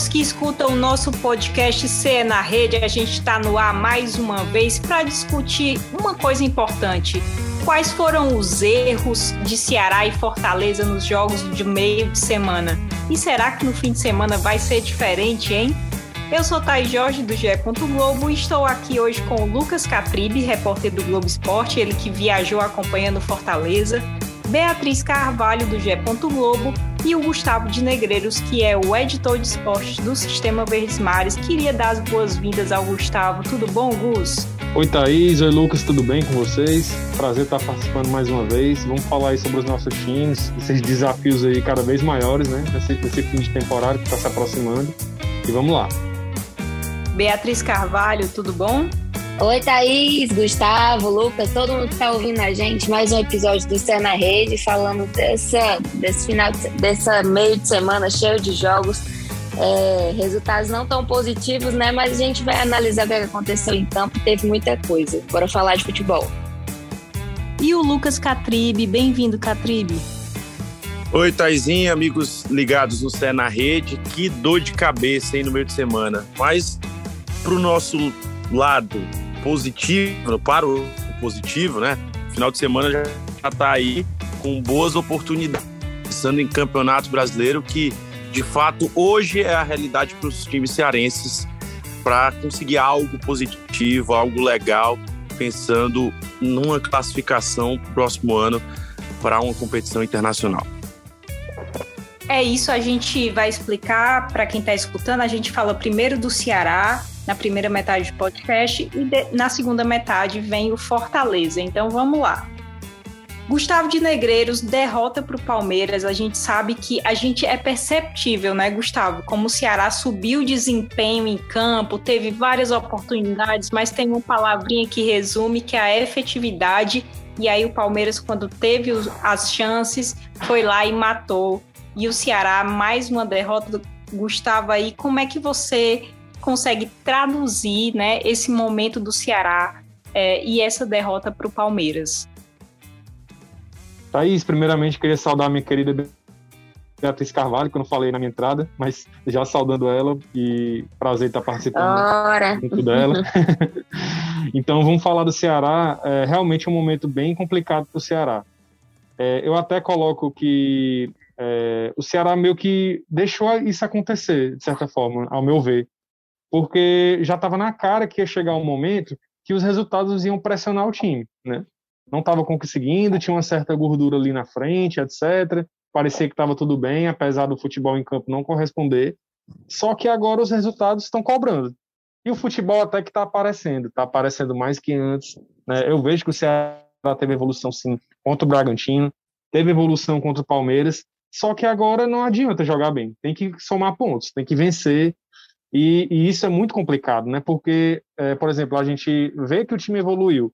todos que escutam o nosso podcast CE na Rede. A gente está no ar mais uma vez para discutir uma coisa importante. Quais foram os erros de Ceará e Fortaleza nos jogos de meio de semana? E será que no fim de semana vai ser diferente, hein? Eu sou Thaís Jorge, do GE. Globo, e estou aqui hoje com o Lucas Catribe, repórter do Globo Esporte, ele que viajou acompanhando Fortaleza, Beatriz Carvalho, do GE. Globo, e o Gustavo de Negreiros, que é o editor de esportes do Sistema Verdes Mares. Queria dar as boas-vindas ao Gustavo. Tudo bom, Gus? Oi, Thaís. Oi, Lucas. Tudo bem com vocês? Prazer estar participando mais uma vez. Vamos falar aí sobre os nossos times, esses desafios aí cada vez maiores, né? Nesse, nesse fim de temporada que está se aproximando. E vamos lá. Beatriz Carvalho, tudo bom? Oi, Thaís, Gustavo, Lucas, todo mundo que está ouvindo a gente. Mais um episódio do Cé na Rede, falando dessa, desse final, dessa meio de semana cheio de jogos. É, resultados não tão positivos, né? Mas a gente vai analisar o que aconteceu em campo. Teve muita coisa. Bora falar de futebol. E o Lucas Catribe, bem-vindo, Catribe. Oi, Taizinha, amigos ligados no Cé na Rede. Que dor de cabeça, hein, no meio de semana. Mas para o nosso lado positivo, para o positivo, né? Final de semana já está aí com boas oportunidades, pensando em campeonato brasileiro, que de fato hoje é a realidade para os times cearenses para conseguir algo positivo, algo legal, pensando numa classificação próximo ano para uma competição internacional. É isso, a gente vai explicar para quem está escutando. A gente fala primeiro do Ceará, na primeira metade do podcast, e de, na segunda metade vem o Fortaleza. Então vamos lá. Gustavo de Negreiros derrota para o Palmeiras. A gente sabe que a gente é perceptível, né, Gustavo? Como o Ceará subiu o desempenho em campo, teve várias oportunidades, mas tem uma palavrinha que resume que é a efetividade. E aí o Palmeiras, quando teve as chances, foi lá e matou. E o Ceará, mais uma derrota. Gustavo, aí, como é que você consegue traduzir né, esse momento do Ceará é, e essa derrota para o Palmeiras. Thaís, primeiramente queria saudar minha querida Beatriz Carvalho, que eu não falei na minha entrada, mas já saudando ela e prazer estar participando Ora. junto dela. então vamos falar do Ceará. É realmente um momento bem complicado para o Ceará. É, eu até coloco que é, o Ceará meio que deixou isso acontecer, de certa forma, ao meu ver porque já estava na cara que ia chegar um momento que os resultados iam pressionar o time, né? Não estava conseguindo, tinha uma certa gordura ali na frente, etc. Parecia que estava tudo bem, apesar do futebol em campo não corresponder. Só que agora os resultados estão cobrando. E o futebol até que está aparecendo, está aparecendo mais que antes. Né? Eu vejo que o Ceará teve evolução sim contra o Bragantino, teve evolução contra o Palmeiras, só que agora não adianta jogar bem, tem que somar pontos, tem que vencer, e, e, isso é muito complicado, né? Porque, é, por exemplo, a gente vê que o time evoluiu,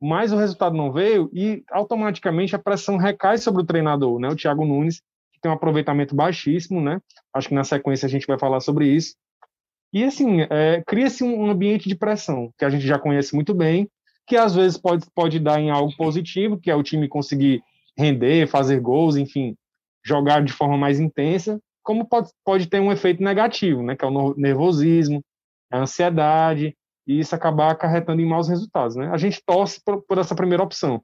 mas o resultado não veio e automaticamente a pressão recai sobre o treinador, né? O Thiago Nunes, que tem um aproveitamento baixíssimo, né? Acho que na sequência a gente vai falar sobre isso. E assim, é, cria-se um ambiente de pressão, que a gente já conhece muito bem, que às vezes pode, pode dar em algo positivo, que é o time conseguir render, fazer gols, enfim, jogar de forma mais intensa, como pode, pode ter um efeito negativo, né, que é o nervosismo, a ansiedade, e isso acabar acarretando em maus resultados. Né? A gente torce por, por essa primeira opção.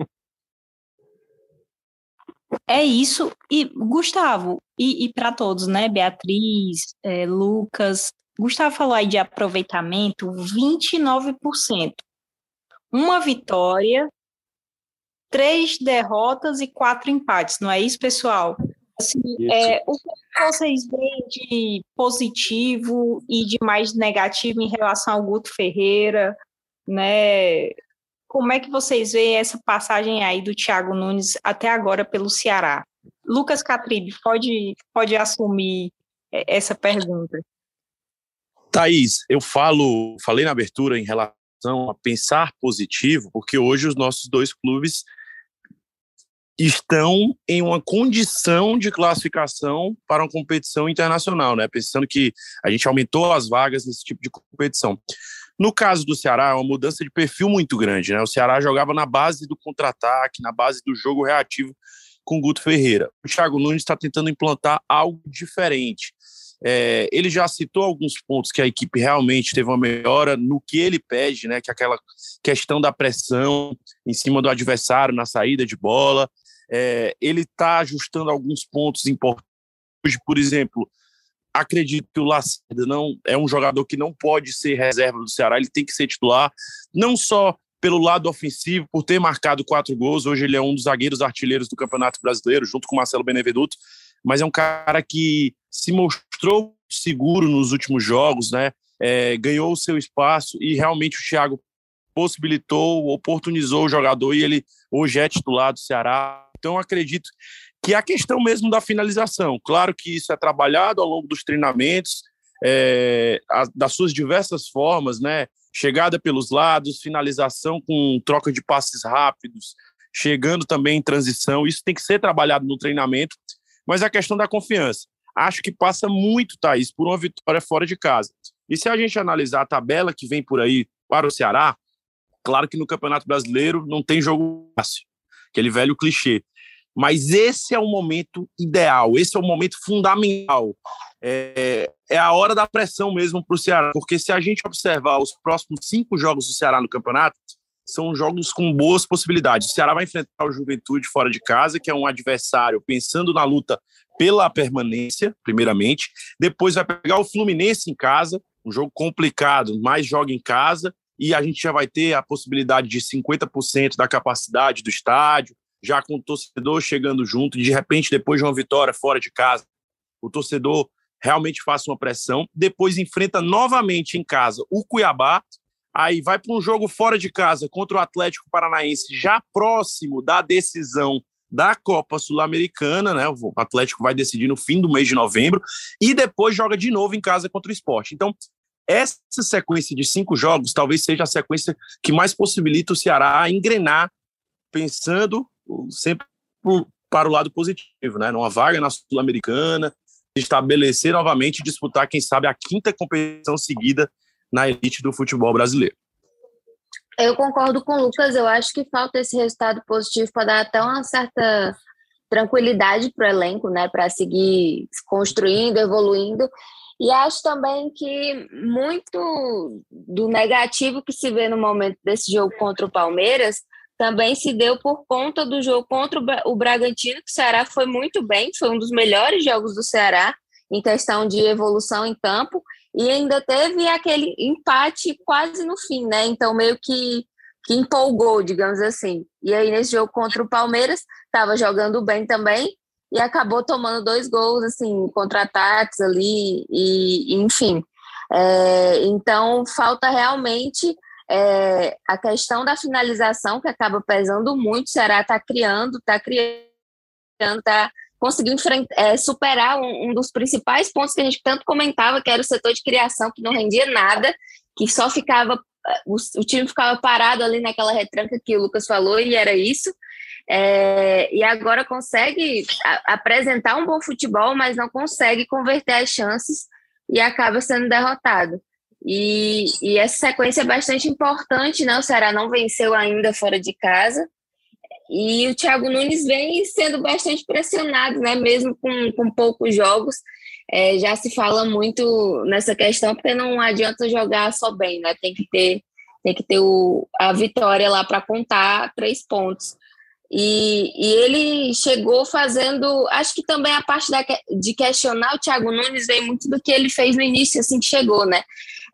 É isso. E, Gustavo, e, e para todos, né? Beatriz, é, Lucas. Gustavo falou aí de aproveitamento, 29%. Uma vitória, três derrotas e quatro empates, não é isso, pessoal? Assim, é, o que vocês veem de positivo e de mais negativo em relação ao Guto Ferreira, né? Como é que vocês veem essa passagem aí do Thiago Nunes até agora pelo Ceará? Lucas Catribe, pode, pode assumir essa pergunta. Thaís, eu falo, falei na abertura em relação a pensar positivo, porque hoje os nossos dois clubes estão em uma condição de classificação para uma competição internacional, né? Pensando que a gente aumentou as vagas nesse tipo de competição. No caso do Ceará, é uma mudança de perfil muito grande, né? O Ceará jogava na base do contra-ataque, na base do jogo reativo com Guto Ferreira. O Thiago Nunes está tentando implantar algo diferente. É, ele já citou alguns pontos que a equipe realmente teve uma melhora no que ele pede, né? Que é aquela questão da pressão em cima do adversário na saída de bola. É, ele está ajustando alguns pontos importantes. Por exemplo, acredito que o Lacerda não é um jogador que não pode ser reserva do Ceará, ele tem que ser titular, não só pelo lado ofensivo, por ter marcado quatro gols. Hoje ele é um dos zagueiros artilheiros do Campeonato Brasileiro, junto com Marcelo Benevenuto, mas é um cara que se mostrou seguro nos últimos jogos, né? É, ganhou o seu espaço e realmente o Thiago possibilitou, oportunizou o jogador e ele hoje é titular do Ceará. Então acredito que é a questão mesmo da finalização. Claro que isso é trabalhado ao longo dos treinamentos, é, a, das suas diversas formas, né? Chegada pelos lados, finalização com troca de passes rápidos, chegando também em transição. Isso tem que ser trabalhado no treinamento, mas a questão da confiança. Acho que passa muito, Thaís, por uma vitória fora de casa. E se a gente analisar a tabela que vem por aí para o Ceará, claro que no Campeonato Brasileiro não tem jogo fácil, aquele velho clichê. Mas esse é o momento ideal, esse é o momento fundamental. É, é a hora da pressão mesmo para o Ceará, porque se a gente observar os próximos cinco jogos do Ceará no campeonato, são jogos com boas possibilidades. O Ceará vai enfrentar o Juventude fora de casa, que é um adversário pensando na luta pela permanência, primeiramente. Depois vai pegar o Fluminense em casa, um jogo complicado, mas joga em casa. E a gente já vai ter a possibilidade de 50% da capacidade do estádio, já com o torcedor chegando junto, de repente, depois de uma vitória fora de casa, o torcedor realmente faça uma pressão. Depois enfrenta novamente em casa o Cuiabá, aí vai para um jogo fora de casa contra o Atlético Paranaense, já próximo da decisão da Copa Sul-Americana, né? O Atlético vai decidir no fim do mês de novembro e depois joga de novo em casa contra o Esporte. Então, essa sequência de cinco jogos talvez seja a sequência que mais possibilita o Ceará engrenar, pensando sempre para o lado positivo, né? Numa vaga na Sul-Americana, estabelecer novamente e disputar, quem sabe, a quinta competição seguida na elite do futebol brasileiro. Eu concordo com o Lucas, eu acho que falta esse resultado positivo para dar até uma certa tranquilidade para o elenco, né, para seguir construindo, evoluindo. E acho também que muito do negativo que se vê no momento desse jogo contra o Palmeiras também se deu por conta do jogo contra o Bragantino, que o Ceará foi muito bem, foi um dos melhores jogos do Ceará em questão de evolução em campo, e ainda teve aquele empate quase no fim, né? Então, meio que, que empolgou, digamos assim. E aí, nesse jogo contra o Palmeiras, estava jogando bem também e acabou tomando dois gols, assim, contra-ataques ali, e, enfim. É, então, falta realmente é, a questão da finalização, que acaba pesando muito. O Ceará está criando, está criando, está conseguiu é, superar um, um, dos principais pontos que a gente tanto comentava, que era o setor de criação, que não rendia nada, que só ficava, o, o time ficava parado ali naquela retranca que o Lucas falou, e era isso. É, e agora consegue apresentar um bom futebol, mas não consegue converter as chances e acaba sendo derrotado. E, e essa sequência é bastante importante, né? O Ceará não venceu ainda fora de casa, e o Thiago Nunes vem sendo bastante pressionado, né? Mesmo com, com poucos jogos. É, já se fala muito nessa questão, porque não adianta jogar só bem, né? Tem que ter, tem que ter o, a vitória lá para contar três pontos. E, e, ele chegou fazendo, acho que também a parte da, de questionar o Thiago Nunes vem muito do que ele fez no início, assim que chegou, né?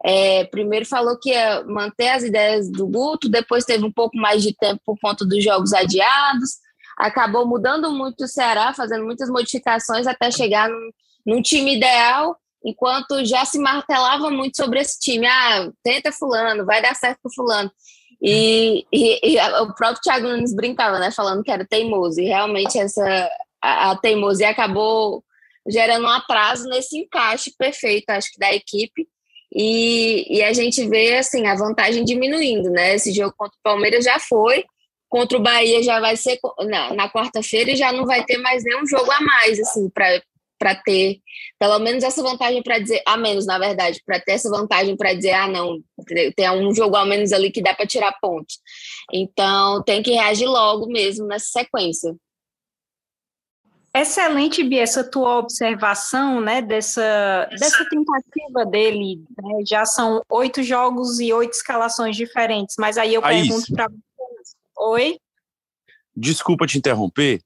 É, primeiro falou que ia manter as ideias do Guto, depois teve um pouco mais de tempo por conta dos jogos adiados, acabou mudando muito o Ceará, fazendo muitas modificações até chegar num, num time ideal, enquanto já se martelava muito sobre esse time. Ah, tenta fulano, vai dar certo com fulano. E, e, e, o próprio Thiago Nunes brincava, né, falando que era teimoso, e realmente essa a, a teimosia acabou gerando um atraso nesse encaixe perfeito, acho que da equipe, e, e a gente vê assim a vantagem diminuindo, né? Esse jogo contra o Palmeiras já foi, contra o Bahia já vai ser na, na quarta-feira e já não vai ter mais nenhum jogo a mais, assim, para ter pelo menos essa vantagem para dizer, a menos, na verdade, para ter essa vantagem para dizer, ah, não, tem um jogo a menos ali que dá para tirar pontos. Então, tem que reagir logo mesmo nessa sequência. Excelente, Bia, essa tua observação, né, dessa, dessa tentativa dele. Né? Já são oito jogos e oito escalações diferentes, mas aí eu Thaís. pergunto para vocês. Oi? Desculpa te interromper,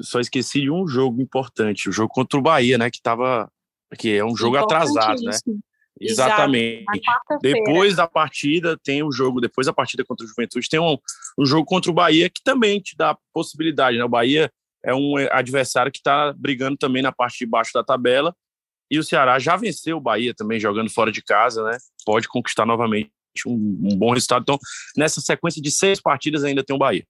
só esqueci de um jogo importante, o jogo contra o Bahia, né, que tava que é um jogo atrasado, né? Exatamente. Depois da partida tem o jogo, depois da partida contra o Juventude tem um, um jogo contra o Bahia que também te dá possibilidade, né? O Bahia é um adversário que está brigando também na parte de baixo da tabela e o Ceará já venceu o Bahia também jogando fora de casa, né? Pode conquistar novamente um, um bom resultado. Então, nessa sequência de seis partidas ainda tem o Bahia.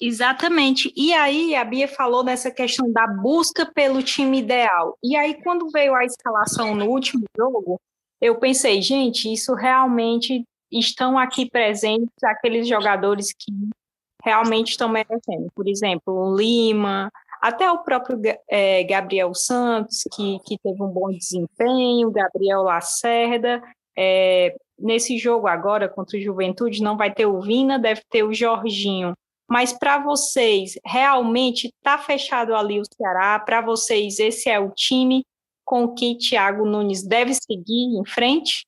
Exatamente. E aí a Bia falou nessa questão da busca pelo time ideal. E aí quando veio a escalação no último jogo, eu pensei, gente, isso realmente estão aqui presentes aqueles jogadores que realmente estão merecendo. Por exemplo, o Lima, até o próprio eh, Gabriel Santos, que, que teve um bom desempenho, Gabriel Lacerda. Eh, nesse jogo agora contra o Juventude não vai ter o Vina, deve ter o Jorginho. Mas para vocês, realmente está fechado ali o Ceará? Para vocês, esse é o time com que Thiago Nunes deve seguir em frente?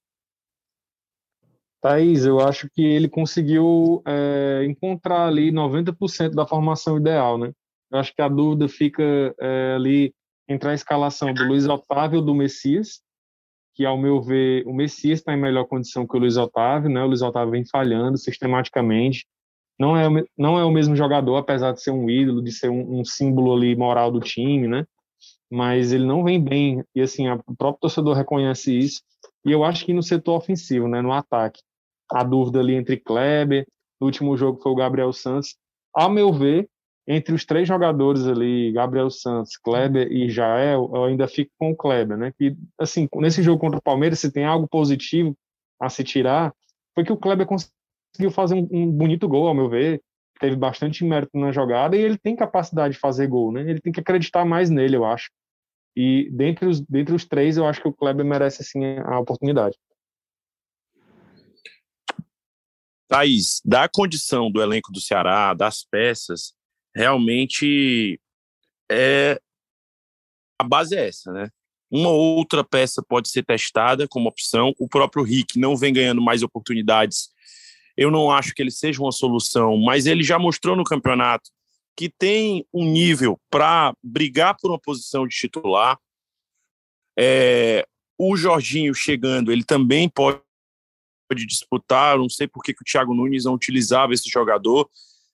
Thaís, eu acho que ele conseguiu é, encontrar ali 90% da formação ideal, né? Eu acho que a dúvida fica é, ali entre a escalação do Luiz Otávio do Messias, que, ao meu ver, o Messias está em melhor condição que o Luiz Otávio, né? O Luiz Otávio vem falhando sistematicamente. Não é, não é o mesmo jogador, apesar de ser um ídolo, de ser um, um símbolo ali moral do time, né? Mas ele não vem bem, e assim, a, o próprio torcedor reconhece isso. E eu acho que no setor ofensivo, né? No ataque, a dúvida ali entre Kleber, no último jogo foi o Gabriel Santos. Ao meu ver, entre os três jogadores ali, Gabriel Santos, Kleber e Jael, eu ainda fico com o Kleber, né? Que, assim, nesse jogo contra o Palmeiras, se tem algo positivo a se tirar, foi que o Kleber conseguiu fazer um bonito gol, ao meu ver, teve bastante mérito na jogada e ele tem capacidade de fazer gol, né? Ele tem que acreditar mais nele, eu acho. E dentre os, dentre os três, eu acho que o Kleber merece, assim, a oportunidade. Thaís, da condição do elenco do Ceará, das peças, realmente é a base é essa, né? Uma outra peça pode ser testada como opção. O próprio Rick não vem ganhando mais oportunidades. Eu não acho que ele seja uma solução, mas ele já mostrou no campeonato que tem um nível para brigar por uma posição de titular. É, o Jorginho chegando, ele também pode de disputar. Não sei por que, que o Thiago Nunes não utilizava esse jogador.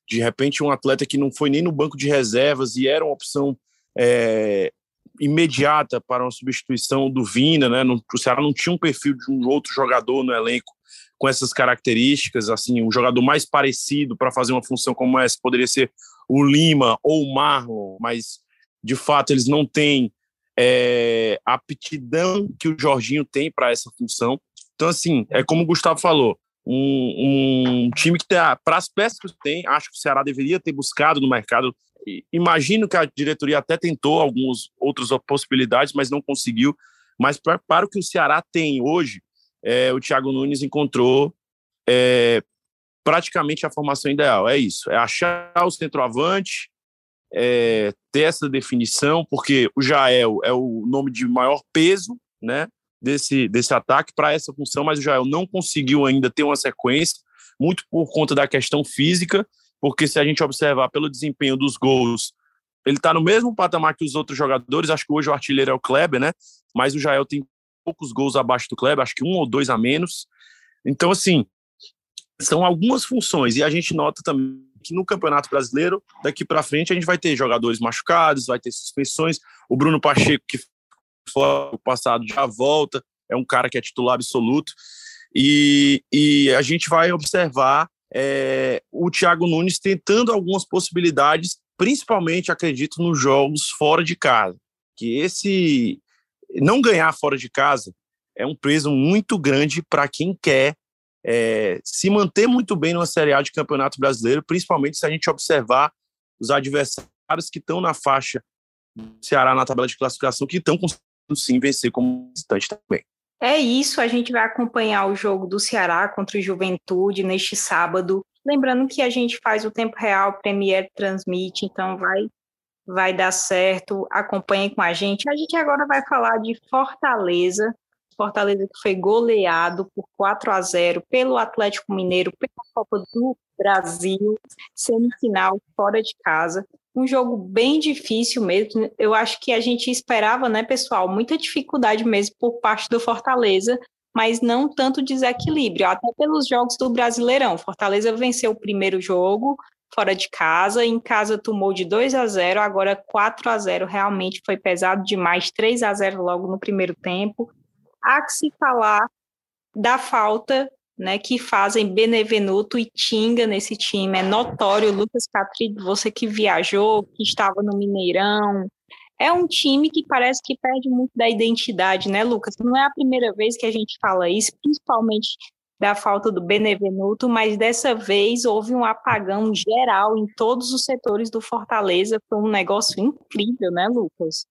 De repente, um atleta que não foi nem no banco de reservas e era uma opção é, imediata para uma substituição do Vina, né? Não, o Ceará não tinha um perfil de um outro jogador no elenco com essas características, assim, um jogador mais parecido para fazer uma função como essa poderia ser o Lima ou o Marlon, mas de fato eles não têm é, a aptidão que o Jorginho tem para essa função. Então, assim, é como o Gustavo falou, um, um time que tá, para as peças que tem, acho que o Ceará deveria ter buscado no mercado. Imagino que a diretoria até tentou algumas outras possibilidades, mas não conseguiu. Mas pra, para o que o Ceará tem hoje, é, o Thiago Nunes encontrou é, praticamente a formação ideal. É isso, é achar o centroavante, é, ter essa definição, porque o Jael é o nome de maior peso, né? Desse, desse ataque para essa função, mas o Jael não conseguiu ainda ter uma sequência, muito por conta da questão física, porque se a gente observar pelo desempenho dos gols, ele está no mesmo patamar que os outros jogadores, acho que hoje o artilheiro é o Kleber, né? Mas o Jael tem poucos gols abaixo do Kleber, acho que um ou dois a menos. Então, assim, são algumas funções, e a gente nota também que no Campeonato Brasileiro, daqui para frente, a gente vai ter jogadores machucados, vai ter suspensões. O Bruno Pacheco, que fora o passado já volta, é um cara que é titular absoluto. E, e a gente vai observar é, o Thiago Nunes tentando algumas possibilidades, principalmente, acredito, nos jogos fora de casa. Que esse não ganhar fora de casa é um peso muito grande para quem quer é, se manter muito bem numa Série A de Campeonato Brasileiro, principalmente se a gente observar os adversários que estão na faixa do Ceará na tabela de classificação, que estão sim vencer como visitante também. É isso, a gente vai acompanhar o jogo do Ceará contra o Juventude neste sábado. Lembrando que a gente faz o tempo real, Premier transmite, então vai vai dar certo. Acompanhem com a gente. A gente agora vai falar de Fortaleza. Fortaleza que foi goleado por 4 a 0 pelo Atlético Mineiro pela Copa do Brasil, semifinal fora de casa. Um jogo bem difícil mesmo. Eu acho que a gente esperava, né, pessoal, muita dificuldade mesmo por parte do Fortaleza, mas não tanto desequilíbrio, até pelos jogos do Brasileirão. Fortaleza venceu o primeiro jogo, fora de casa, em casa tomou de 2 a 0, agora 4 a 0 realmente foi pesado demais, 3 a 0 logo no primeiro tempo. Há que se falar da falta né, que fazem Benevenuto e Tinga nesse time. É notório, Lucas Catrilho, você que viajou, que estava no Mineirão. É um time que parece que perde muito da identidade, né, Lucas? Não é a primeira vez que a gente fala isso, principalmente da falta do Benevenuto, mas dessa vez houve um apagão geral em todos os setores do Fortaleza. Foi um negócio incrível, né, Lucas?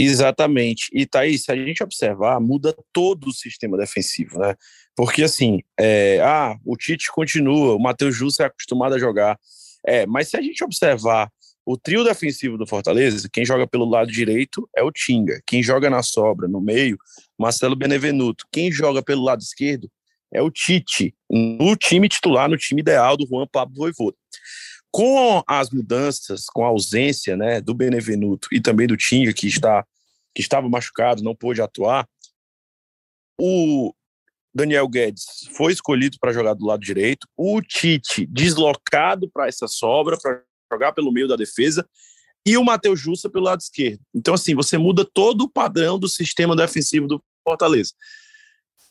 Exatamente. E Thaís, se a gente observar, muda todo o sistema defensivo, né? Porque assim, é, ah, o Tite continua, o Matheus Jussa é acostumado a jogar. É, mas se a gente observar o trio defensivo do Fortaleza, quem joga pelo lado direito é o Tinga. Quem joga na sobra, no meio, Marcelo Benevenuto. Quem joga pelo lado esquerdo é o Tite, no time titular, no time ideal do Juan Pablo Voivoda. Com as mudanças, com a ausência né, do Benevenuto e também do Tinga, que, está, que estava machucado, não pôde atuar, o Daniel Guedes foi escolhido para jogar do lado direito, o Tite deslocado para essa sobra, para jogar pelo meio da defesa, e o Matheus Justa pelo lado esquerdo. Então, assim, você muda todo o padrão do sistema defensivo do Fortaleza.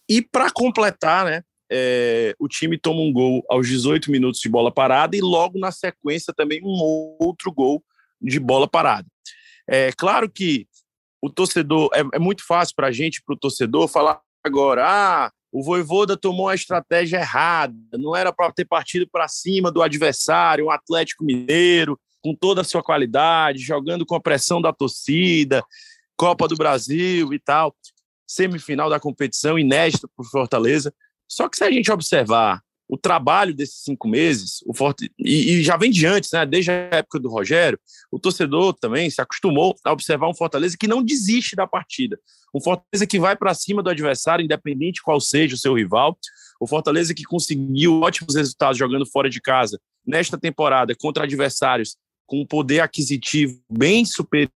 E para completar, né, é, o time toma um gol aos 18 minutos de bola parada e logo na sequência também um outro gol de bola parada. É claro que o torcedor, é, é muito fácil para a gente, para o torcedor, falar agora, ah, o Voivoda tomou a estratégia errada, não era para ter partido para cima do adversário, um Atlético Mineiro, com toda a sua qualidade, jogando com a pressão da torcida, Copa do Brasil e tal semifinal da competição, inédita para o Fortaleza. Só que se a gente observar o trabalho desses cinco meses, o Forte, e, e, já vem de antes, né, desde a época do Rogério, o torcedor também se acostumou a observar um Fortaleza que não desiste da partida. Um Fortaleza que vai para cima do adversário, independente qual seja o seu rival. O Fortaleza que conseguiu ótimos resultados jogando fora de casa nesta temporada contra adversários com um poder aquisitivo bem superior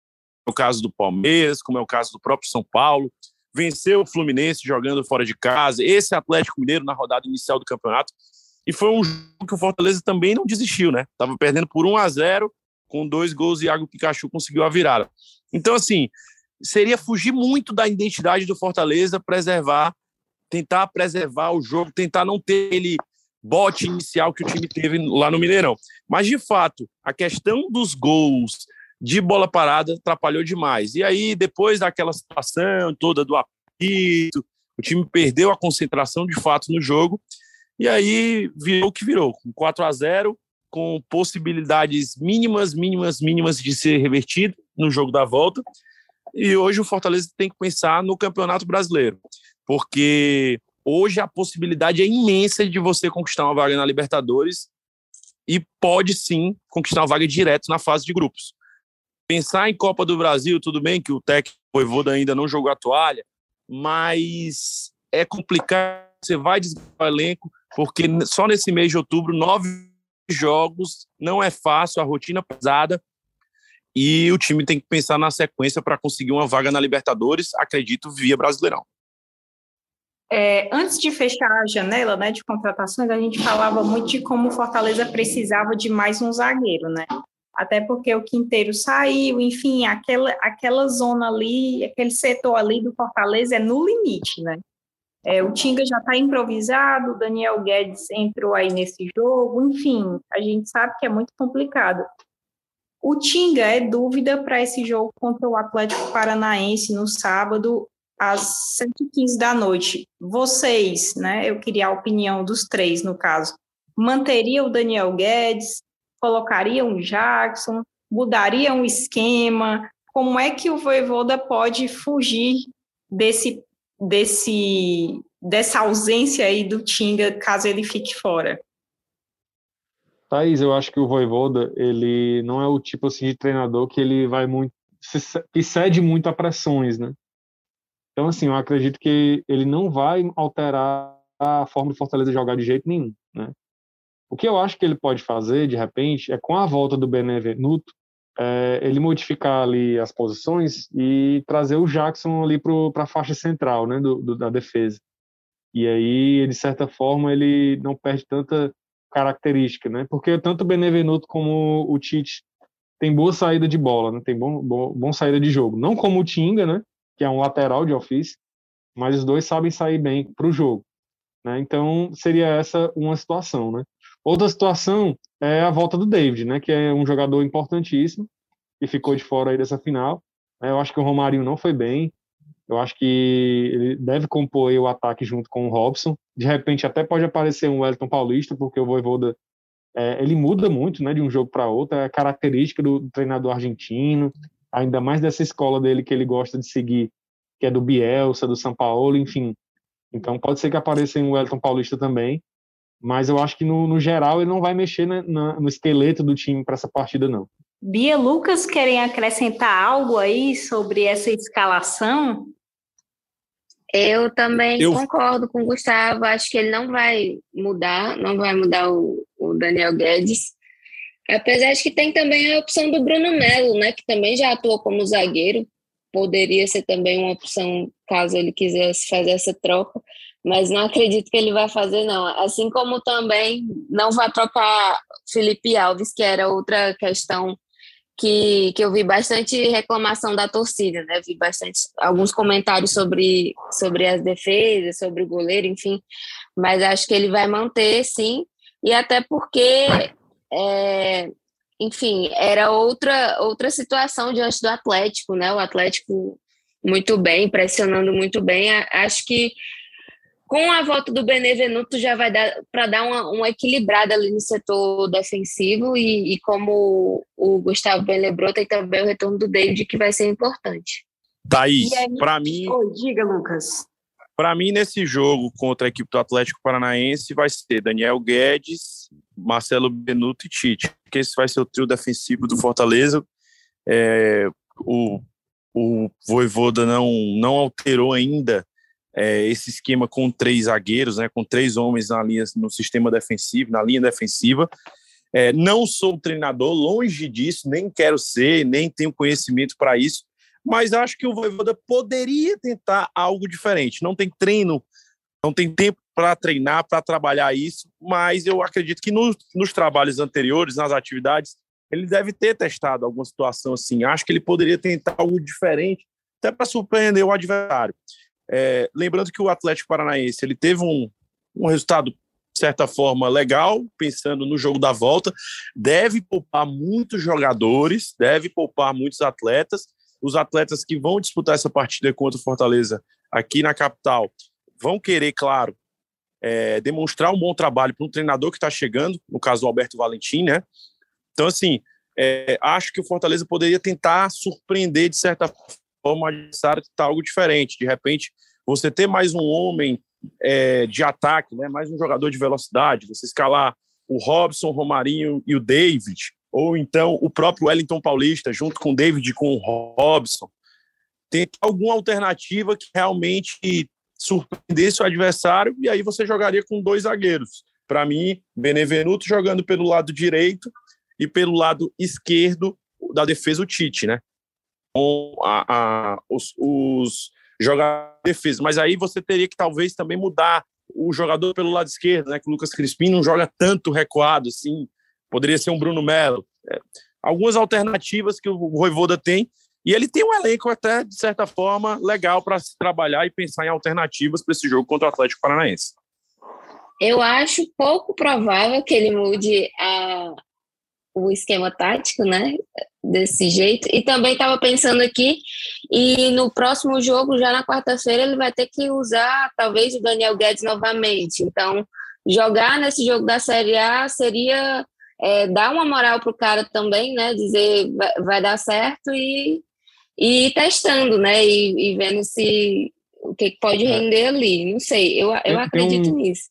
ao caso do Palmeiras, como é o caso do próprio São Paulo, venceu o Fluminense jogando fora de casa, esse Atlético Mineiro na rodada inicial do campeonato. E foi um jogo que o Fortaleza também não desistiu, né? Tava perdendo por 1 a 0 com dois gols e Iago Pikachu conseguiu a virada. Então, assim, seria fugir muito da identidade do Fortaleza, preservar, tentar preservar o jogo, tentar não ter aquele bote inicial que o time teve lá no Mineirão. Mas, de fato, a questão dos gols, de bola parada atrapalhou demais. E aí, depois daquela situação toda do apito, o time perdeu a concentração de fato no jogo. E aí virou o que virou, com 4 a 0 com possibilidades mínimas, mínimas, mínimas de ser revertido no jogo da volta. E hoje o Fortaleza tem que pensar no Campeonato Brasileiro, porque hoje a possibilidade é imensa de você conquistar uma vaga na Libertadores e pode sim conquistar uma vaga direto na fase de grupos. Pensar em Copa do Brasil, tudo bem que o técnico Voivoda ainda não jogou a toalha, mas é complicado. Você vai desgastar o elenco, porque só nesse mês de outubro, nove jogos, não é fácil, a rotina pesada, e o time tem que pensar na sequência para conseguir uma vaga na Libertadores, acredito, via Brasileirão. É, antes de fechar a janela né, de contratações, a gente falava muito de como o Fortaleza precisava de mais um zagueiro, né? Até porque o Quinteiro saiu, enfim, aquela, aquela zona ali, aquele setor ali do Fortaleza é no limite, né? É, o Tinga já está improvisado, o Daniel Guedes entrou aí nesse jogo, enfim, a gente sabe que é muito complicado. O Tinga é dúvida para esse jogo contra o Atlético Paranaense no sábado, às 7h15 da noite. Vocês, né? Eu queria a opinião dos três, no caso. Manteria o Daniel Guedes? Colocaria um Jackson, mudaria um esquema? Como é que o Voivoda pode fugir desse, desse, dessa ausência aí do Tinga caso ele fique fora? Thaís, eu acho que o Voivoda, ele não é o tipo assim de treinador que ele vai muito que cede muito a pressões, né? Então, assim, eu acredito que ele não vai alterar a forma do Fortaleza jogar de jeito nenhum, né? O que eu acho que ele pode fazer, de repente, é com a volta do Benevenuto, é, ele modificar ali as posições e trazer o Jackson ali para a faixa central, né, do, do, da defesa. E aí, de certa forma, ele não perde tanta característica, né? Porque tanto o Benevenuto como o Tite tem boa saída de bola, né? Tem bom, bom, bom saída de jogo. Não como o Tinga, né? Que é um lateral de ofício, mas os dois sabem sair bem para o jogo. Né? Então, seria essa uma situação, né? Outra situação é a volta do David, né? Que é um jogador importantíssimo e ficou de fora aí dessa final. Eu acho que o Romarinho não foi bem. Eu acho que ele deve compor o ataque junto com o Robson. De repente até pode aparecer um Wellington Paulista, porque o Voivoda é, ele muda muito, né, de um jogo para outro. É característica do treinador argentino, ainda mais dessa escola dele que ele gosta de seguir, que é do Bielsa, do São Paulo, enfim. Então pode ser que apareça um Wellington Paulista também mas eu acho que no, no geral ele não vai mexer na, na, no esqueleto do time para essa partida, não. Bia Lucas, querem acrescentar algo aí sobre essa escalação? Eu também eu... concordo com o Gustavo, acho que ele não vai mudar, não vai mudar o, o Daniel Guedes. Apesar de que tem também a opção do Bruno Melo, né, que também já atuou como zagueiro, poderia ser também uma opção caso ele quisesse fazer essa troca mas não acredito que ele vai fazer, não. Assim como também não vai trocar Felipe Alves, que era outra questão que, que eu vi bastante reclamação da torcida, né? Vi bastante alguns comentários sobre, sobre as defesas, sobre o goleiro, enfim. Mas acho que ele vai manter, sim. E até porque, é, enfim, era outra, outra situação diante do Atlético, né? O Atlético muito bem, pressionando muito bem. Acho que com a volta do Benevenuto já vai dar para dar uma, uma, equilibrada ali no setor defensivo e, e como o Gustavo bem lembrou, tem também o retorno do David que vai ser importante. Thaís, para mim. Oh, diga, Lucas. Para mim, nesse jogo contra a equipe do Atlético Paranaense, vai ser Daniel Guedes, Marcelo Benuto e Tite, porque esse vai ser o trio defensivo do Fortaleza. É, o, o Voivoda não, não alterou ainda é, esse esquema com três zagueiros, né, com três homens na linha, no sistema defensivo, na linha defensiva. É, não sou treinador, longe disso, nem quero ser, nem tenho conhecimento para isso, mas acho que o Voivoda poderia tentar algo diferente. Não tem treino, não tem tempo para treinar, para trabalhar isso, mas eu acredito que no, nos trabalhos anteriores, nas atividades, ele deve ter testado alguma situação assim. Acho que ele poderia tentar algo diferente, até para surpreender o adversário. É, lembrando que o Atlético Paranaense ele teve um, um resultado, de certa forma, legal, pensando no jogo da volta. Deve poupar muitos jogadores, deve poupar muitos atletas. Os atletas que vão disputar essa partida contra o Fortaleza aqui na capital vão querer, claro, é, demonstrar um bom trabalho para um treinador que está chegando, no caso do Alberto Valentim, né? Então, assim, é, acho que o Fortaleza poderia tentar surpreender, de certa forma, o adversário está algo diferente. De repente, você ter mais um homem é, de ataque, né, mais um jogador de velocidade, você escalar o Robson, o Romarinho e o David, ou então o próprio Wellington Paulista, junto com o David e com o Robson, tem alguma alternativa que realmente surpreendesse o adversário, e aí você jogaria com dois zagueiros. Para mim, Benevenuto jogando pelo lado direito e pelo lado esquerdo da defesa o Tite, né? Com a, a, os, os jogar defesa. Mas aí você teria que talvez também mudar o jogador pelo lado esquerdo, né? Que o Lucas Crispim não joga tanto recuado assim. Poderia ser um Bruno Melo. É, algumas alternativas que o Voivoda tem. E ele tem um elenco até, de certa forma, legal para se trabalhar e pensar em alternativas para esse jogo contra o Atlético Paranaense. Eu acho pouco provável que ele mude a, o esquema tático, né? Desse jeito. E também estava pensando aqui, e no próximo jogo, já na quarta-feira, ele vai ter que usar talvez o Daniel Guedes novamente. Então, jogar nesse jogo da Série A seria é, dar uma moral para o cara também, né? Dizer vai, vai, dar certo e, e ir testando, né? E, e vendo se o que pode é. render ali. Não sei, eu, eu acredito um, nisso.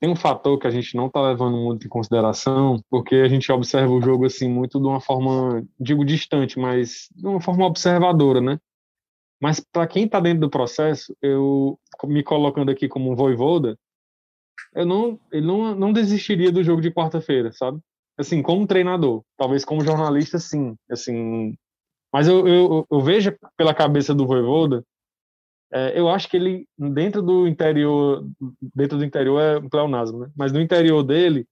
Tem um fator que a gente não está levando muito em consideração, porque a gente observa o jogo assim muito de uma forma, digo distante, mas de uma forma observadora, né? Mas para quem está dentro do processo, eu me colocando aqui como um voivoda, eu não, ele não, não desistiria do jogo de quarta-feira, sabe? Assim, como treinador, talvez como jornalista, sim, assim. Mas eu, eu, eu vejo pela cabeça do voivoda é, eu acho que ele, dentro do interior, dentro do interior é um pleonasmo, né? Mas no interior dele,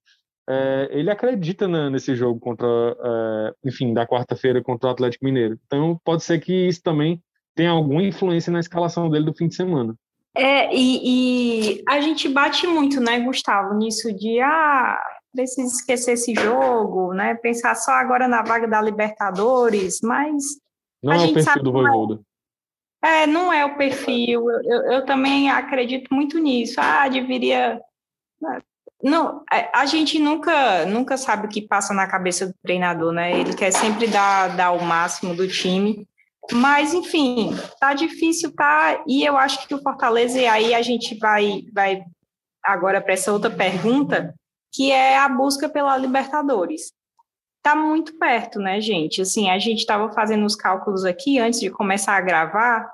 é, ele acredita na, nesse jogo contra, é, enfim, da quarta-feira contra o Atlético Mineiro. Então pode ser que isso também tenha alguma influência na escalação dele do fim de semana. É, e, e a gente bate muito, né, Gustavo, nisso de ah, precisa esquecer esse jogo, né? Pensar só agora na vaga da Libertadores, mas não é o perfil do Voivoda. É, não é o perfil. Eu, eu também acredito muito nisso. Ah, deveria. Não, é, a gente nunca, nunca sabe o que passa na cabeça do treinador, né? Ele quer sempre dar, dar o máximo do time. Mas, enfim, tá difícil, tá? E eu acho que o Fortaleza, e aí a gente vai, vai agora para essa outra pergunta, que é a busca pela Libertadores. Tá muito perto, né, gente? Assim, a gente estava fazendo os cálculos aqui antes de começar a gravar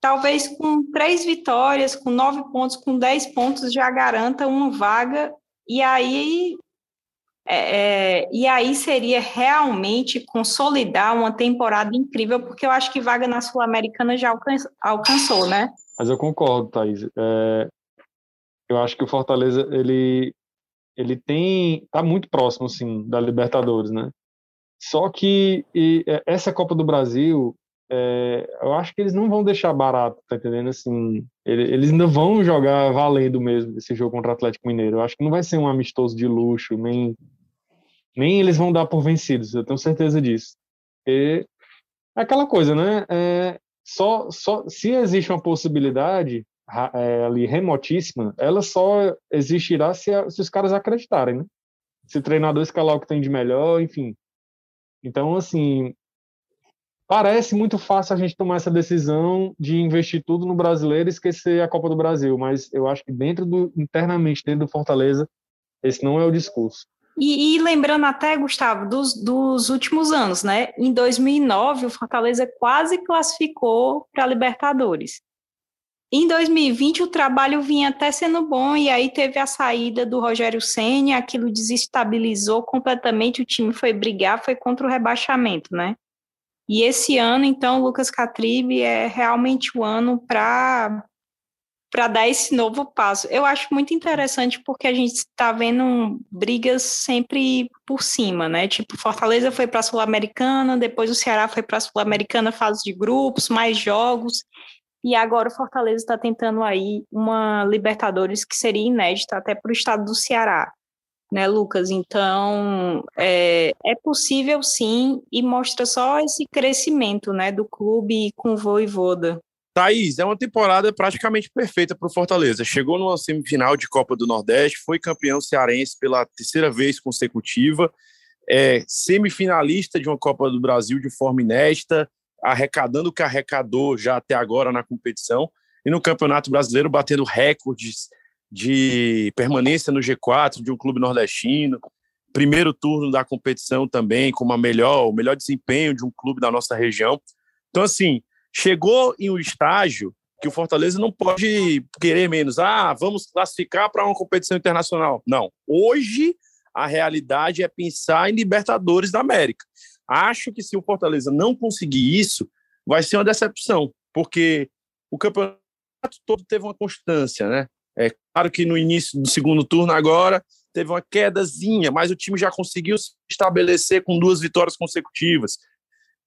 talvez com três vitórias, com nove pontos, com dez pontos, já garanta uma vaga, e aí, é, é, e aí seria realmente consolidar uma temporada incrível, porque eu acho que vaga na Sul-Americana já alcançou, né? Mas eu concordo, Thaís. É, eu acho que o Fortaleza, ele, ele tem, tá muito próximo, sim, da Libertadores, né? Só que e, é, essa Copa do Brasil, é, eu acho que eles não vão deixar barato, tá entendendo? Assim, eles ainda vão jogar valendo mesmo esse jogo contra o Atlético Mineiro. Eu acho que não vai ser um amistoso de luxo, nem, nem eles vão dar por vencidos, eu tenho certeza disso. E é aquela coisa, né? É, só, só, se existe uma possibilidade é, ali remotíssima, ela só existirá se, se os caras acreditarem, né? Se o treinador escalar o que tem de melhor, enfim. Então, assim, Parece muito fácil a gente tomar essa decisão de investir tudo no brasileiro e esquecer a Copa do Brasil, mas eu acho que dentro do internamente dentro do Fortaleza esse não é o discurso. E, e, lembrando até, Gustavo, dos, dos, últimos anos, né? Em 2009, o Fortaleza quase classificou para a Libertadores. Em 2020, o trabalho vinha até sendo bom, e aí teve a saída do Rogério Senna, aquilo desestabilizou completamente, o time foi brigar, foi contra o rebaixamento, né? E esse ano, então, Lucas Catribe é realmente o ano para para dar esse novo passo. Eu acho muito interessante porque a gente está vendo brigas sempre por cima, né? Tipo, Fortaleza foi para a Sul-Americana, depois o Ceará foi para a Sul-Americana, fase de grupos, mais jogos, e agora o Fortaleza está tentando aí uma Libertadores que seria inédita até para o estado do Ceará né, Lucas? Então, é, é possível sim, e mostra só esse crescimento, né, do clube com o Voivoda. Thaís, é uma temporada praticamente perfeita para o Fortaleza. Chegou numa semifinal de Copa do Nordeste, foi campeão cearense pela terceira vez consecutiva, é semifinalista de uma Copa do Brasil de forma inédita, arrecadando o que arrecadou já até agora na competição, e no Campeonato Brasileiro batendo recordes de permanência no G4 de um clube nordestino, primeiro turno da competição também, com uma melhor, o melhor desempenho de um clube da nossa região. Então, assim, chegou em um estágio que o Fortaleza não pode querer menos. Ah, vamos classificar para uma competição internacional. Não. Hoje, a realidade é pensar em Libertadores da América. Acho que se o Fortaleza não conseguir isso, vai ser uma decepção, porque o campeonato todo teve uma constância, né? É claro que no início do segundo turno agora teve uma quedazinha, mas o time já conseguiu se estabelecer com duas vitórias consecutivas.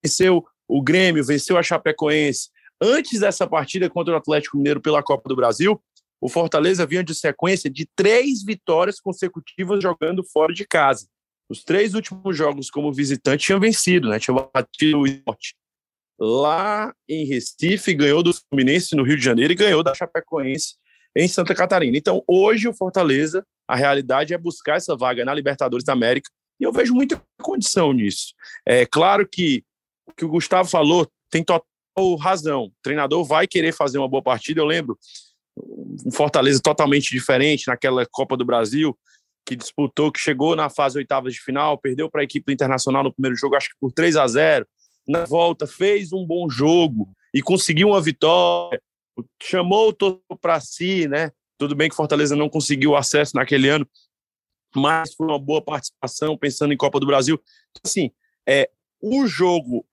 Venceu o Grêmio, venceu a Chapecoense. Antes dessa partida contra o Atlético Mineiro pela Copa do Brasil, o Fortaleza vinha de sequência de três vitórias consecutivas jogando fora de casa. Os três últimos jogos como visitante tinham vencido, né? Tinha batido o Esporte lá em Recife, ganhou do Fluminense no Rio de Janeiro e ganhou da Chapecoense em Santa Catarina. Então, hoje o Fortaleza, a realidade é buscar essa vaga na Libertadores da América, e eu vejo muita condição nisso. É claro que o que o Gustavo falou tem total razão. O treinador vai querer fazer uma boa partida. Eu lembro um Fortaleza totalmente diferente naquela Copa do Brasil, que disputou, que chegou na fase oitavas de final, perdeu para a equipe Internacional no primeiro jogo, acho que por 3 a 0 Na volta, fez um bom jogo e conseguiu uma vitória, chamou o torcedor para si, né? Tudo bem que Fortaleza não conseguiu acesso naquele ano, mas foi uma boa participação, pensando em Copa do Brasil. Então, assim, é, o jogo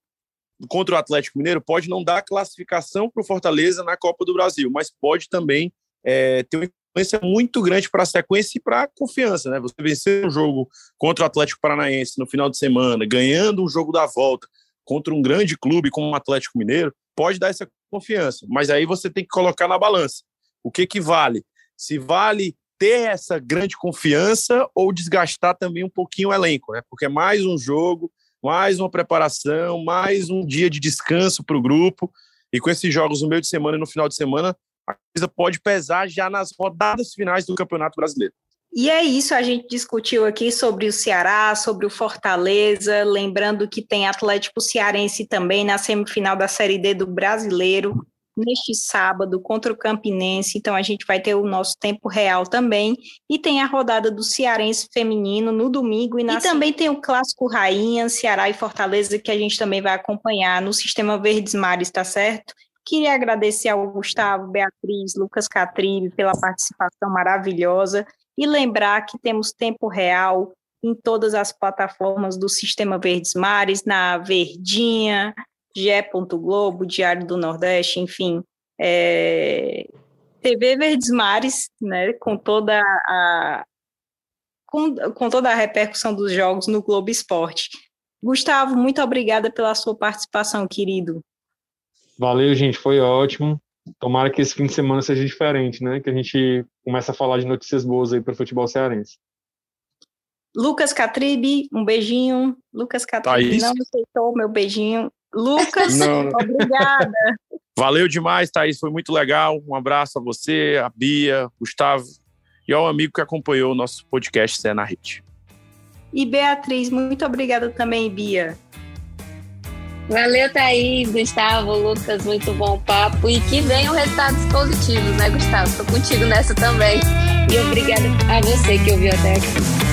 contra o Atlético Mineiro pode não dar classificação para o Fortaleza na Copa do Brasil, mas pode também é, ter uma influência muito grande para a sequência e para a confiança. Né? Você vencer um jogo contra o Atlético Paranaense no final de semana, ganhando um jogo da volta contra um grande clube como o Atlético Mineiro, pode dar essa confiança. Mas aí você tem que colocar na balança. O que, que vale? Se vale ter essa grande confiança ou desgastar também um pouquinho o elenco, né? Porque é mais um jogo, mais uma preparação, mais um dia de descanso para o grupo. E com esses jogos no meio de semana e no final de semana, a coisa pode pesar já nas rodadas finais do Campeonato Brasileiro. E é isso, a gente discutiu aqui sobre o Ceará, sobre o Fortaleza, lembrando que tem Atlético Cearense também na semifinal da Série D do Brasileiro neste sábado contra o Campinense, então a gente vai ter o nosso tempo real também, e tem a rodada do Cearense feminino no domingo, e, na... e também tem o Clássico Rainha, Ceará e Fortaleza, que a gente também vai acompanhar no Sistema Verdes Mares, tá certo? Queria agradecer ao Gustavo, Beatriz, Lucas Catribe pela participação maravilhosa, e lembrar que temos tempo real em todas as plataformas do Sistema Verdes Mares, na Verdinha, GE. Globo, Diário do Nordeste, enfim, é, TV Verdes Mares, né, com toda a com, com toda a repercussão dos jogos no Globo Esporte. Gustavo, muito obrigada pela sua participação, querido. Valeu, gente, foi ótimo. Tomara que esse fim de semana seja diferente, né? Que a gente comece a falar de notícias boas aí para o futebol cearense. Lucas Catribe, um beijinho. Lucas Catribe não aceitou meu beijinho. Lucas, não, obrigada. Valeu demais, Thaís, foi muito legal. Um abraço a você, a Bia, Gustavo e ao amigo que acompanhou o nosso podcast Cé na Rede. E Beatriz, muito obrigada também, Bia. Valeu, Thaís, Gustavo, Lucas, muito bom papo. E que venham resultados positivos, né, Gustavo? Estou contigo nessa também. E obrigada a você que ouviu até aqui.